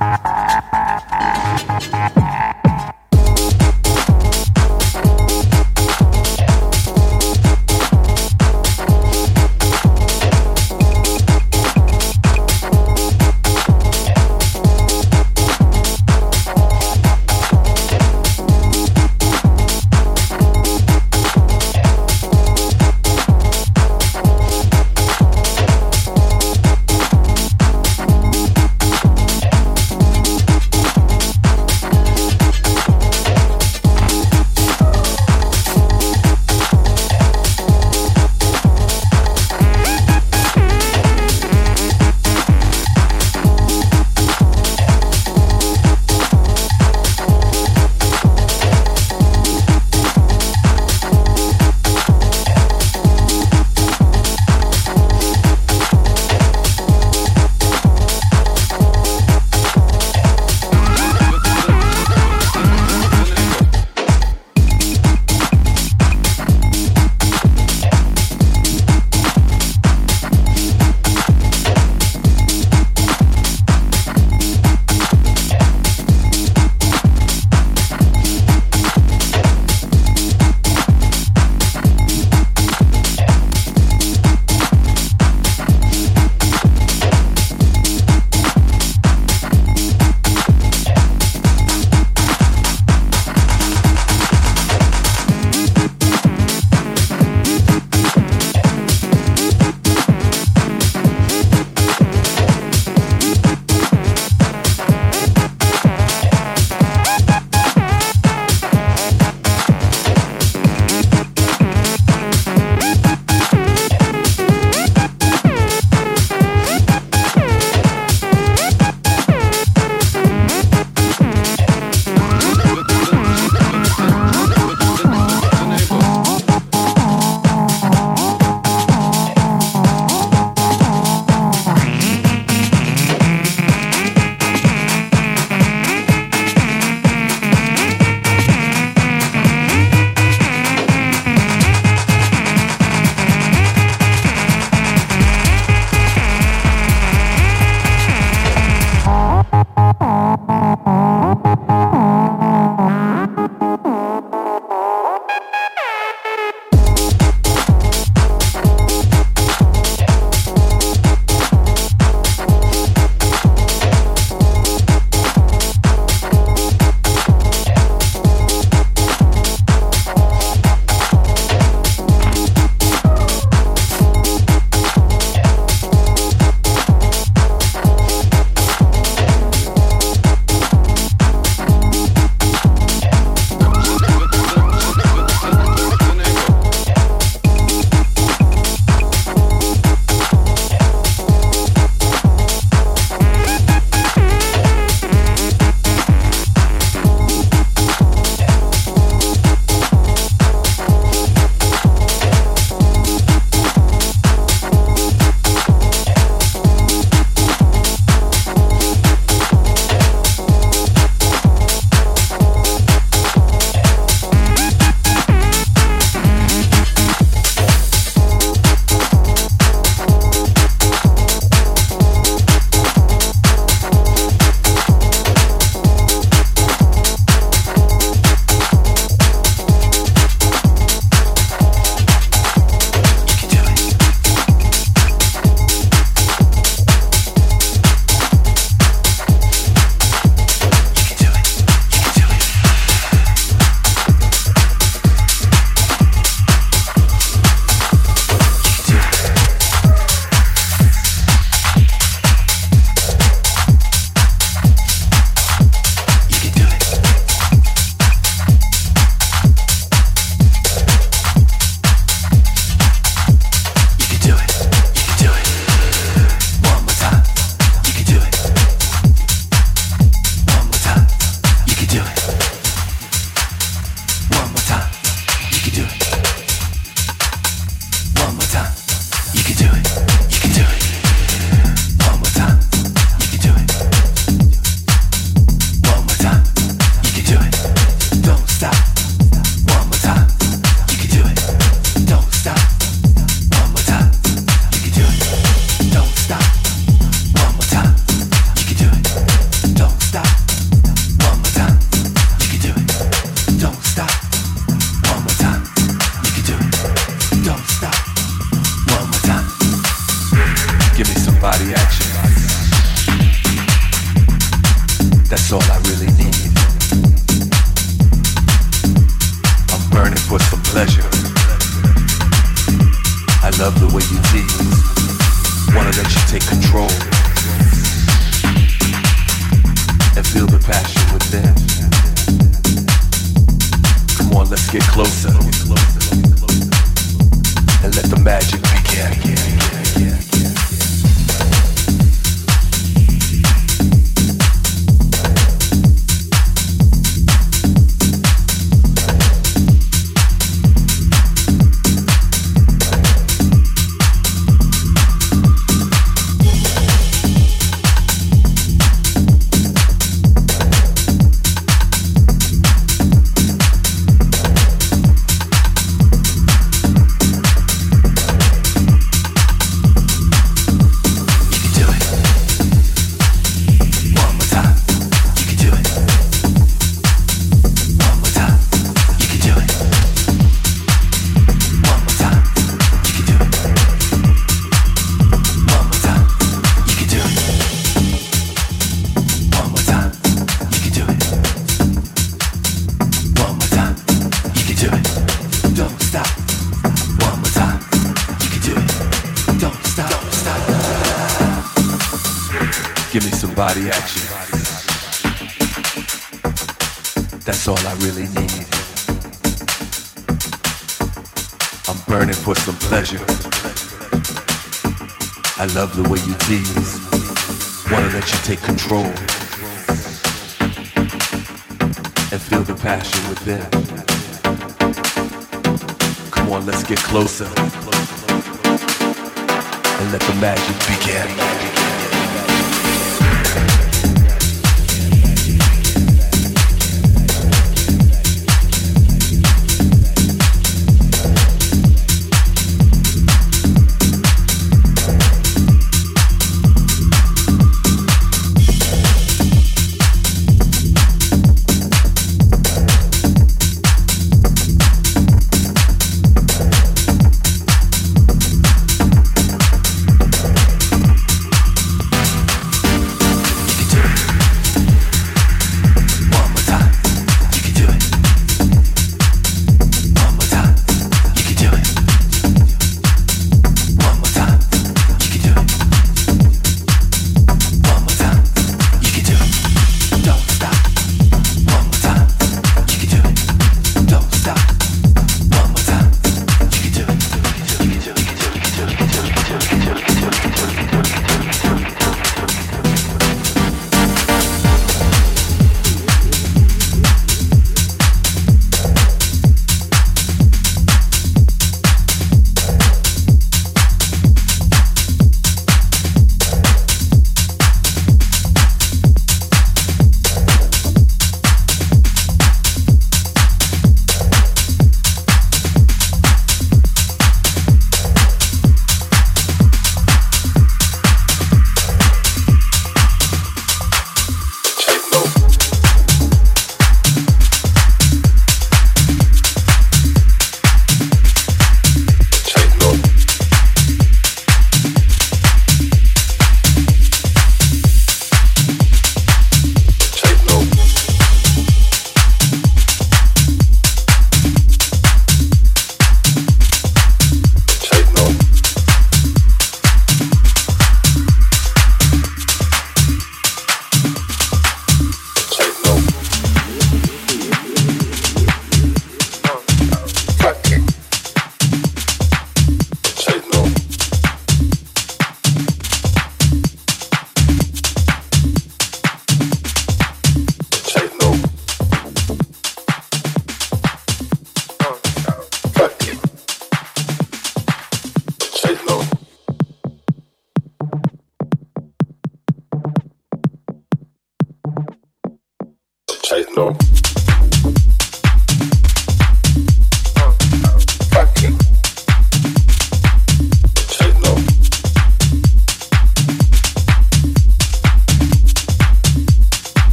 Thank you. feel the passion within. Come on, let's get closer. And let the magic begin. Explosive.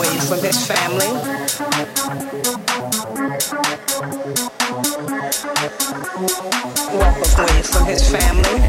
ways with his family. Walk away from his family.